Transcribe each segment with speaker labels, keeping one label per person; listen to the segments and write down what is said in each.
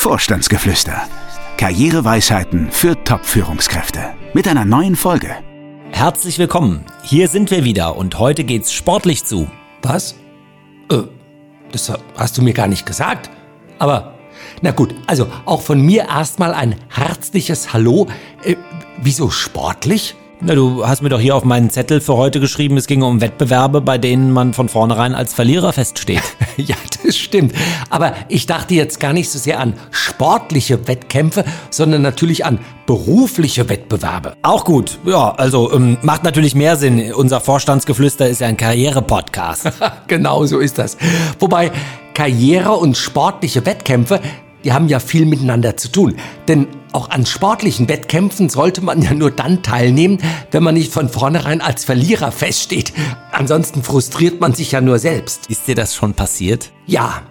Speaker 1: Vorstandsgeflüster. Karriereweisheiten für Top-Führungskräfte. Mit einer neuen Folge.
Speaker 2: Herzlich willkommen. Hier sind wir wieder und heute geht's sportlich zu.
Speaker 3: Was? Äh, das hast du mir gar nicht gesagt. Aber, na gut, also auch von mir erstmal ein herzliches Hallo. Äh, wieso sportlich?
Speaker 2: Na, du hast mir doch hier auf meinen Zettel für heute geschrieben, es ginge um Wettbewerbe, bei denen man von vornherein als Verlierer feststeht.
Speaker 3: ja, das stimmt. Aber ich dachte jetzt gar nicht so sehr an sportliche Wettkämpfe, sondern natürlich an berufliche Wettbewerbe.
Speaker 2: Auch gut. Ja, also ähm, macht natürlich mehr Sinn. Unser Vorstandsgeflüster ist ja ein Karriere-Podcast.
Speaker 3: genau so ist das. Wobei Karriere und sportliche Wettkämpfe, die haben ja viel miteinander zu tun. Denn auch an sportlichen Wettkämpfen sollte man ja nur dann teilnehmen, wenn man nicht von vornherein als Verlierer feststeht. Ansonsten frustriert man sich ja nur selbst.
Speaker 2: Ist dir das schon passiert?
Speaker 3: Ja,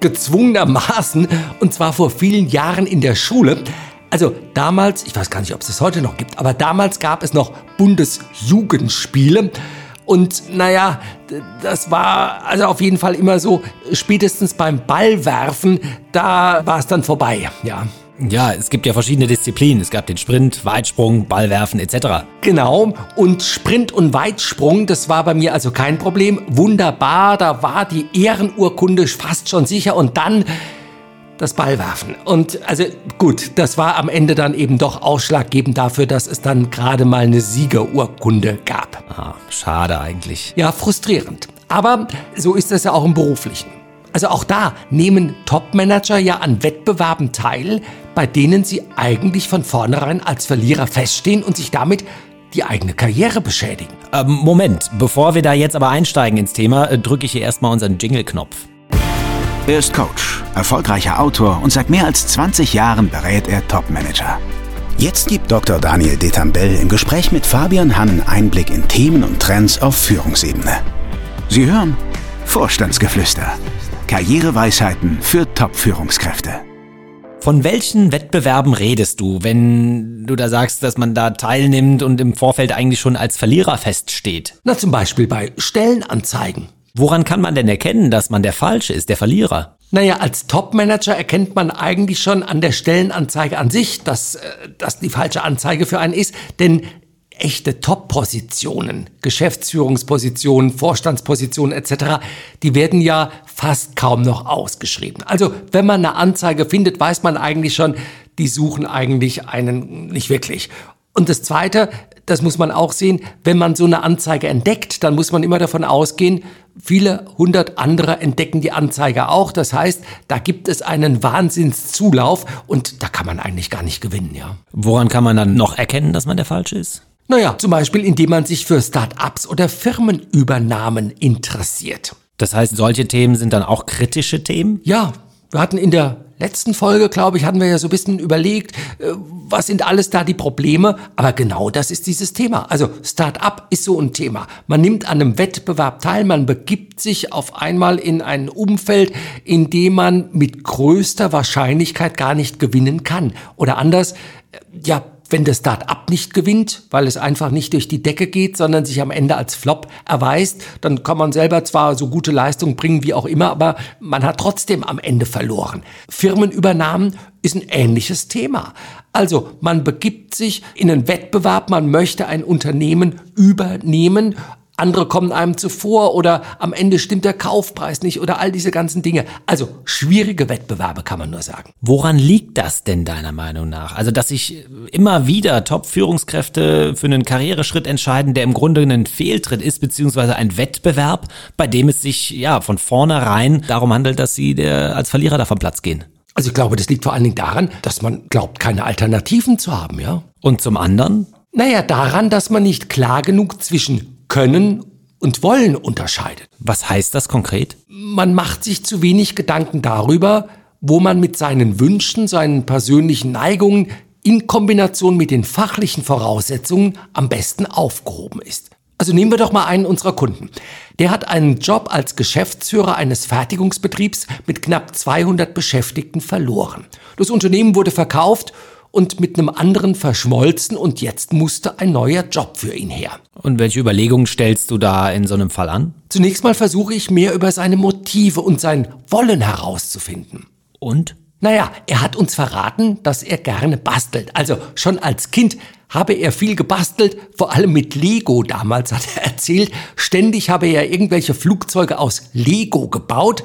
Speaker 3: gezwungenermaßen. Und zwar vor vielen Jahren in der Schule. Also damals, ich weiß gar nicht, ob es das heute noch gibt, aber damals gab es noch Bundesjugendspiele. Und naja, das war also auf jeden Fall immer so, spätestens beim Ballwerfen, da war es dann vorbei, ja.
Speaker 2: Ja, es gibt ja verschiedene Disziplinen. Es gab den Sprint, Weitsprung, Ballwerfen etc.
Speaker 3: Genau. Und Sprint und Weitsprung, das war bei mir also kein Problem. Wunderbar, da war die Ehrenurkunde fast schon sicher. Und dann das Ballwerfen. Und also gut, das war am Ende dann eben doch ausschlaggebend dafür, dass es dann gerade mal eine Siegerurkunde gab.
Speaker 2: Ah, schade eigentlich.
Speaker 3: Ja, frustrierend. Aber so ist es ja auch im Beruflichen. Also auch da nehmen Topmanager ja an Wettbewerben teil, bei denen sie eigentlich von vornherein als Verlierer feststehen und sich damit die eigene Karriere beschädigen.
Speaker 2: Ähm, Moment, bevor wir da jetzt aber einsteigen ins Thema, äh, drücke ich hier erstmal unseren Jingle-Knopf.
Speaker 1: Er ist Coach, erfolgreicher Autor und seit mehr als 20 Jahren berät er Topmanager. Jetzt gibt Dr. Daniel Detambell im Gespräch mit Fabian Hannen Einblick in Themen und Trends auf Führungsebene. Sie hören Vorstandsgeflüster Karriereweisheiten für Top-Führungskräfte.
Speaker 2: Von welchen Wettbewerben redest du, wenn du da sagst, dass man da teilnimmt und im Vorfeld eigentlich schon als Verlierer feststeht?
Speaker 3: Na, zum Beispiel bei Stellenanzeigen.
Speaker 2: Woran kann man denn erkennen, dass man der Falsche ist, der Verlierer?
Speaker 3: Naja, als Topmanager erkennt man eigentlich schon an der Stellenanzeige an sich, dass äh, das die falsche Anzeige für einen ist. Denn echte Top-Positionen, Geschäftsführungspositionen, Vorstandspositionen etc., die werden ja fast kaum noch ausgeschrieben. Also wenn man eine Anzeige findet, weiß man eigentlich schon, die suchen eigentlich einen nicht wirklich. Und das Zweite, das muss man auch sehen, wenn man so eine Anzeige entdeckt, dann muss man immer davon ausgehen, viele hundert andere entdecken die Anzeige auch. Das heißt, da gibt es einen Wahnsinnszulauf und da kann man eigentlich gar nicht gewinnen, ja.
Speaker 2: Woran kann man dann noch erkennen, dass man der Falsche ist?
Speaker 3: Naja, zum Beispiel, indem man sich für Start-ups oder Firmenübernahmen interessiert.
Speaker 2: Das heißt, solche Themen sind dann auch kritische Themen?
Speaker 3: Ja, wir hatten in der letzten Folge, glaube ich, hatten wir ja so ein bisschen überlegt, äh, was sind alles da die Probleme? Aber genau das ist dieses Thema. Also Start-up ist so ein Thema. Man nimmt an einem Wettbewerb teil, man begibt sich auf einmal in ein Umfeld, in dem man mit größter Wahrscheinlichkeit gar nicht gewinnen kann. Oder anders, äh, ja, wenn das Start-up nicht gewinnt, weil es einfach nicht durch die Decke geht, sondern sich am Ende als Flop erweist, dann kann man selber zwar so gute Leistungen bringen wie auch immer, aber man hat trotzdem am Ende verloren. Firmenübernahmen ist ein ähnliches Thema. Also man begibt sich in einen Wettbewerb, man möchte ein Unternehmen übernehmen, andere kommen einem zuvor oder am Ende stimmt der Kaufpreis nicht oder all diese ganzen Dinge. Also schwierige Wettbewerbe kann man nur sagen.
Speaker 2: Woran liegt das denn deiner Meinung nach? Also, dass sich immer wieder Top-Führungskräfte für einen Karriereschritt entscheiden, der im Grunde ein Fehltritt ist, beziehungsweise ein Wettbewerb, bei dem es sich ja von vornherein darum handelt, dass sie der, als Verlierer da vom Platz gehen.
Speaker 3: Also ich glaube, das liegt vor allen Dingen daran, dass man glaubt, keine Alternativen zu haben, ja.
Speaker 2: Und zum anderen?
Speaker 3: Naja, daran, dass man nicht klar genug zwischen können und Wollen unterscheidet.
Speaker 2: Was heißt das konkret?
Speaker 3: Man macht sich zu wenig Gedanken darüber, wo man mit seinen Wünschen, seinen persönlichen Neigungen in Kombination mit den fachlichen Voraussetzungen am besten aufgehoben ist. Also nehmen wir doch mal einen unserer Kunden. Der hat einen Job als Geschäftsführer eines Fertigungsbetriebs mit knapp 200 Beschäftigten verloren. Das Unternehmen wurde verkauft und mit einem anderen verschmolzen und jetzt musste ein neuer Job für ihn her.
Speaker 2: Und welche Überlegungen stellst du da in so einem Fall an?
Speaker 3: Zunächst mal versuche ich mehr über seine Motive und sein Wollen herauszufinden.
Speaker 2: Und?
Speaker 3: Naja, er hat uns verraten, dass er gerne bastelt. Also schon als Kind habe er viel gebastelt, vor allem mit Lego damals, hat er erzählt. Ständig habe er irgendwelche Flugzeuge aus Lego gebaut.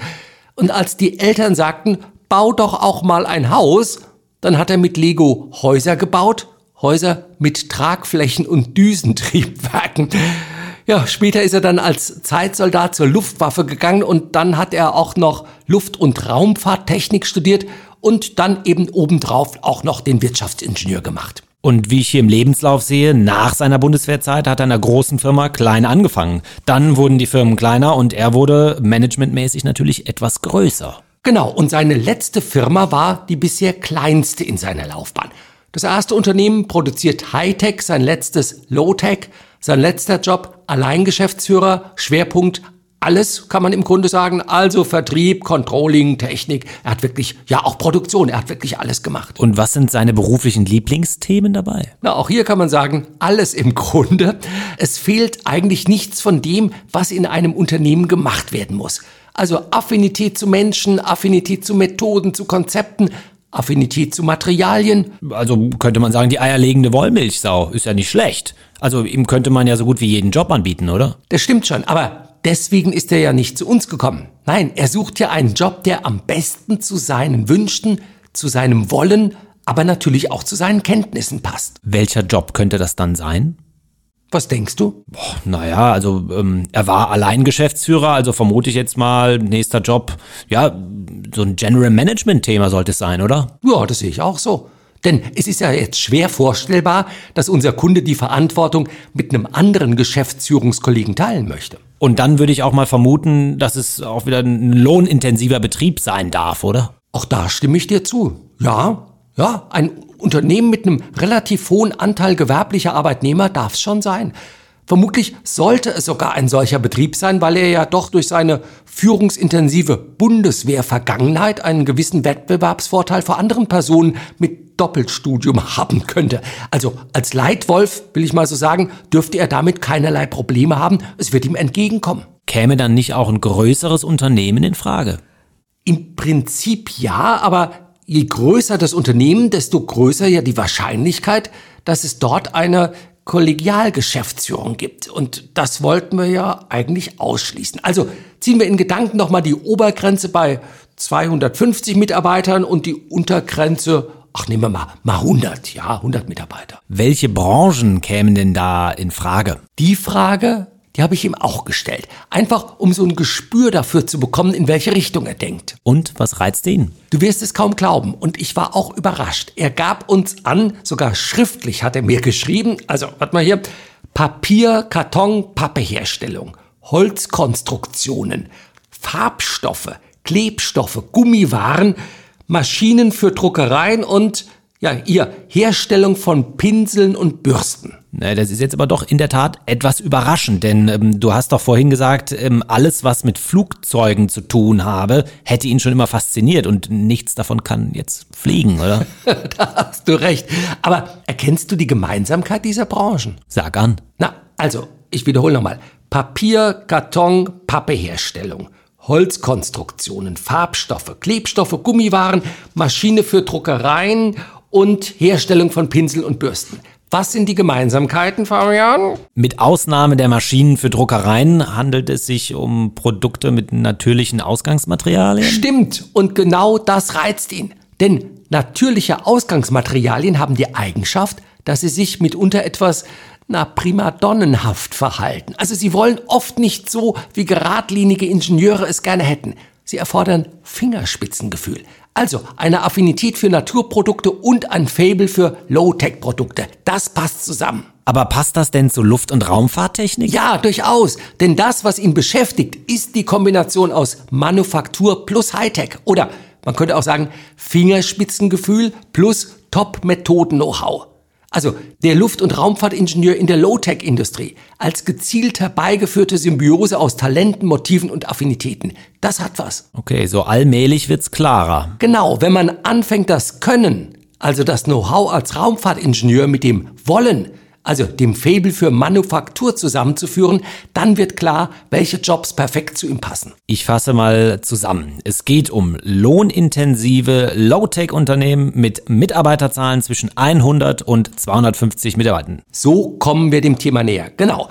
Speaker 3: Und als die Eltern sagten, bau doch auch mal ein Haus, dann hat er mit Lego Häuser gebaut. Häuser mit Tragflächen und Düsentriebwerken. Ja, später ist er dann als Zeitsoldat zur Luftwaffe gegangen und dann hat er auch noch Luft- und Raumfahrttechnik studiert und dann eben obendrauf auch noch den Wirtschaftsingenieur gemacht.
Speaker 2: Und wie ich hier im Lebenslauf sehe, nach seiner Bundeswehrzeit hat er in einer großen Firma klein angefangen. Dann wurden die Firmen kleiner und er wurde managementmäßig natürlich etwas größer.
Speaker 3: Genau, und seine letzte Firma war die bisher kleinste in seiner Laufbahn. Das erste Unternehmen produziert Hightech, sein letztes Low-Tech, sein letzter Job Alleingeschäftsführer, Schwerpunkt alles kann man im Grunde sagen, also Vertrieb, Controlling, Technik. Er hat wirklich, ja auch Produktion, er hat wirklich alles gemacht.
Speaker 2: Und was sind seine beruflichen Lieblingsthemen dabei?
Speaker 3: Na, auch hier kann man sagen, alles im Grunde. Es fehlt eigentlich nichts von dem, was in einem Unternehmen gemacht werden muss. Also Affinität zu Menschen, Affinität zu Methoden, zu Konzepten, Affinität zu Materialien.
Speaker 2: Also könnte man sagen, die eierlegende Wollmilchsau ist ja nicht schlecht. Also ihm könnte man ja so gut wie jeden Job anbieten, oder?
Speaker 3: Das stimmt schon, aber deswegen ist er ja nicht zu uns gekommen. Nein, er sucht ja einen Job, der am besten zu seinen Wünschen, zu seinem Wollen, aber natürlich auch zu seinen Kenntnissen passt.
Speaker 2: Welcher Job könnte das dann sein?
Speaker 3: Was denkst du?
Speaker 2: Boah, naja, also ähm, er war allein Geschäftsführer, also vermute ich jetzt mal, nächster Job, ja, so ein General Management-Thema sollte es sein, oder?
Speaker 3: Ja, das sehe ich auch so. Denn es ist ja jetzt schwer vorstellbar, dass unser Kunde die Verantwortung mit einem anderen Geschäftsführungskollegen teilen möchte.
Speaker 2: Und dann würde ich auch mal vermuten, dass es auch wieder ein lohnintensiver Betrieb sein darf, oder?
Speaker 3: Auch da stimme ich dir zu. Ja, ja, ein Unternehmen mit einem relativ hohen Anteil gewerblicher Arbeitnehmer darf es schon sein. Vermutlich sollte es sogar ein solcher Betrieb sein, weil er ja doch durch seine führungsintensive Bundeswehr-Vergangenheit einen gewissen Wettbewerbsvorteil vor anderen Personen mit Doppelstudium haben könnte. Also als Leitwolf, will ich mal so sagen, dürfte er damit keinerlei Probleme haben. Es wird ihm entgegenkommen.
Speaker 2: Käme dann nicht auch ein größeres Unternehmen in Frage?
Speaker 3: Im Prinzip ja, aber je größer das Unternehmen, desto größer ja die Wahrscheinlichkeit, dass es dort eine Kollegialgeschäftsführung gibt. Und das wollten wir ja eigentlich ausschließen. Also ziehen wir in Gedanken nochmal die Obergrenze bei 250 Mitarbeitern und die Untergrenze, ach nehmen wir mal, mal 100, ja, 100 Mitarbeiter.
Speaker 2: Welche Branchen kämen denn da in Frage?
Speaker 3: Die Frage die habe ich ihm auch gestellt. Einfach, um so ein Gespür dafür zu bekommen, in welche Richtung er denkt.
Speaker 2: Und was reizt ihn?
Speaker 3: Du wirst es kaum glauben. Und ich war auch überrascht. Er gab uns an, sogar schriftlich hat er mir geschrieben, also, warte mal hier, Papier, Karton, Pappeherstellung, Holzkonstruktionen, Farbstoffe, Klebstoffe, Gummiwaren, Maschinen für Druckereien und ja, ihr Herstellung von Pinseln und Bürsten.
Speaker 2: Das ist jetzt aber doch in der Tat etwas überraschend, denn ähm, du hast doch vorhin gesagt, ähm, alles, was mit Flugzeugen zu tun habe, hätte ihn schon immer fasziniert und nichts davon kann jetzt fliegen, oder?
Speaker 3: da hast du recht. Aber erkennst du die Gemeinsamkeit dieser Branchen?
Speaker 2: Sag an.
Speaker 3: Na, also, ich wiederhole nochmal. Papier, Karton, Pappeherstellung. Holzkonstruktionen, Farbstoffe, Klebstoffe, Gummiwaren, Maschine für Druckereien und Herstellung von Pinseln und Bürsten. Was sind die Gemeinsamkeiten, Fabian?
Speaker 2: Mit Ausnahme der Maschinen für Druckereien handelt es sich um Produkte mit natürlichen Ausgangsmaterialien?
Speaker 3: Stimmt, und genau das reizt ihn. Denn natürliche Ausgangsmaterialien haben die Eigenschaft, dass sie sich mitunter etwas na, primadonnenhaft verhalten. Also sie wollen oft nicht so, wie geradlinige Ingenieure es gerne hätten. Sie erfordern Fingerspitzengefühl. Also eine Affinität für Naturprodukte und ein Fable für Low-Tech-Produkte. Das passt zusammen.
Speaker 2: Aber passt das denn zu Luft- und Raumfahrttechnik?
Speaker 3: Ja, durchaus. Denn das, was ihn beschäftigt, ist die Kombination aus Manufaktur plus Hightech. Oder man könnte auch sagen, Fingerspitzengefühl plus Top-Methoden-Know-how. Also der Luft- und Raumfahrtingenieur in der Low-Tech-Industrie als gezielt herbeigeführte Symbiose aus Talenten, Motiven und Affinitäten. Das hat was.
Speaker 2: Okay, so allmählich wird's klarer.
Speaker 3: Genau, wenn man anfängt, das Können, also das Know-how als Raumfahrtingenieur mit dem Wollen, also dem Fabel für Manufaktur zusammenzuführen, dann wird klar, welche Jobs perfekt zu ihm passen.
Speaker 2: Ich fasse mal zusammen. Es geht um lohnintensive Low-Tech-Unternehmen mit Mitarbeiterzahlen zwischen 100 und 250 Mitarbeitern.
Speaker 3: So kommen wir dem Thema näher. Genau.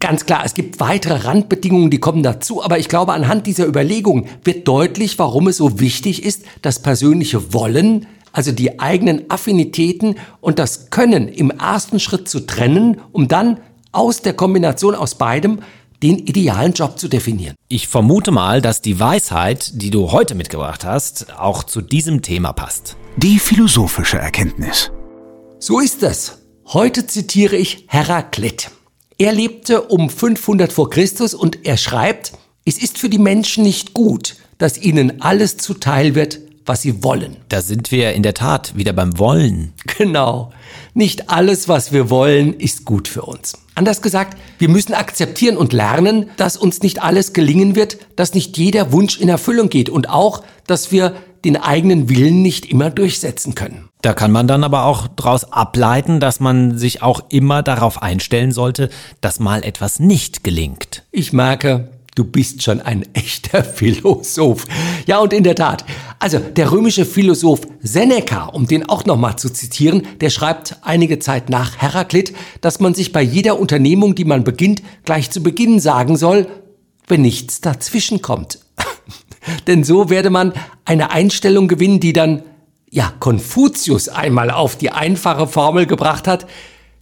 Speaker 3: Ganz klar, es gibt weitere Randbedingungen, die kommen dazu, aber ich glaube, anhand dieser Überlegungen wird deutlich, warum es so wichtig ist, das persönliche Wollen also die eigenen Affinitäten und das Können im ersten Schritt zu trennen, um dann aus der Kombination aus beidem den idealen Job zu definieren.
Speaker 2: Ich vermute mal, dass die Weisheit, die du heute mitgebracht hast, auch zu diesem Thema passt.
Speaker 1: Die philosophische Erkenntnis.
Speaker 3: So ist es. Heute zitiere ich Heraklit. Er lebte um 500 vor Christus und er schreibt, es ist für die Menschen nicht gut, dass ihnen alles zuteil wird, was sie wollen.
Speaker 2: Da sind wir in der Tat wieder beim Wollen.
Speaker 3: Genau. Nicht alles, was wir wollen, ist gut für uns. Anders gesagt, wir müssen akzeptieren und lernen, dass uns nicht alles gelingen wird, dass nicht jeder Wunsch in Erfüllung geht und auch, dass wir den eigenen Willen nicht immer durchsetzen können.
Speaker 2: Da kann man dann aber auch daraus ableiten, dass man sich auch immer darauf einstellen sollte, dass mal etwas nicht gelingt.
Speaker 3: Ich merke, Du bist schon ein echter Philosoph. Ja, und in der Tat. Also, der römische Philosoph Seneca, um den auch nochmal zu zitieren, der schreibt einige Zeit nach Heraklit, dass man sich bei jeder Unternehmung, die man beginnt, gleich zu Beginn sagen soll, wenn nichts dazwischen kommt. Denn so werde man eine Einstellung gewinnen, die dann, ja, Konfuzius einmal auf die einfache Formel gebracht hat.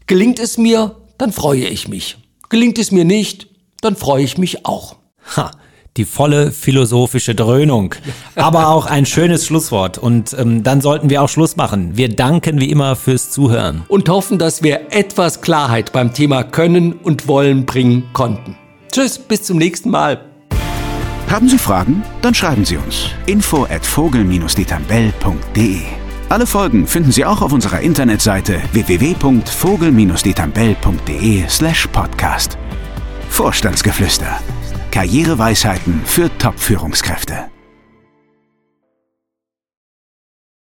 Speaker 3: Gelingt es mir, dann freue ich mich. Gelingt es mir nicht, dann freue ich mich auch.
Speaker 2: Ha, die volle philosophische Dröhnung. Aber auch ein schönes Schlusswort. Und ähm, dann sollten wir auch Schluss machen. Wir danken wie immer fürs Zuhören.
Speaker 3: Und hoffen, dass wir etwas Klarheit beim Thema Können und Wollen bringen konnten. Tschüss, bis zum nächsten Mal.
Speaker 1: Haben Sie Fragen? Dann schreiben Sie uns. Info at vogel-detambell.de Alle Folgen finden Sie auch auf unserer Internetseite www.vogel-detambell.de slash podcast. Vorstandsgeflüster Karriereweisheiten für Top-Führungskräfte.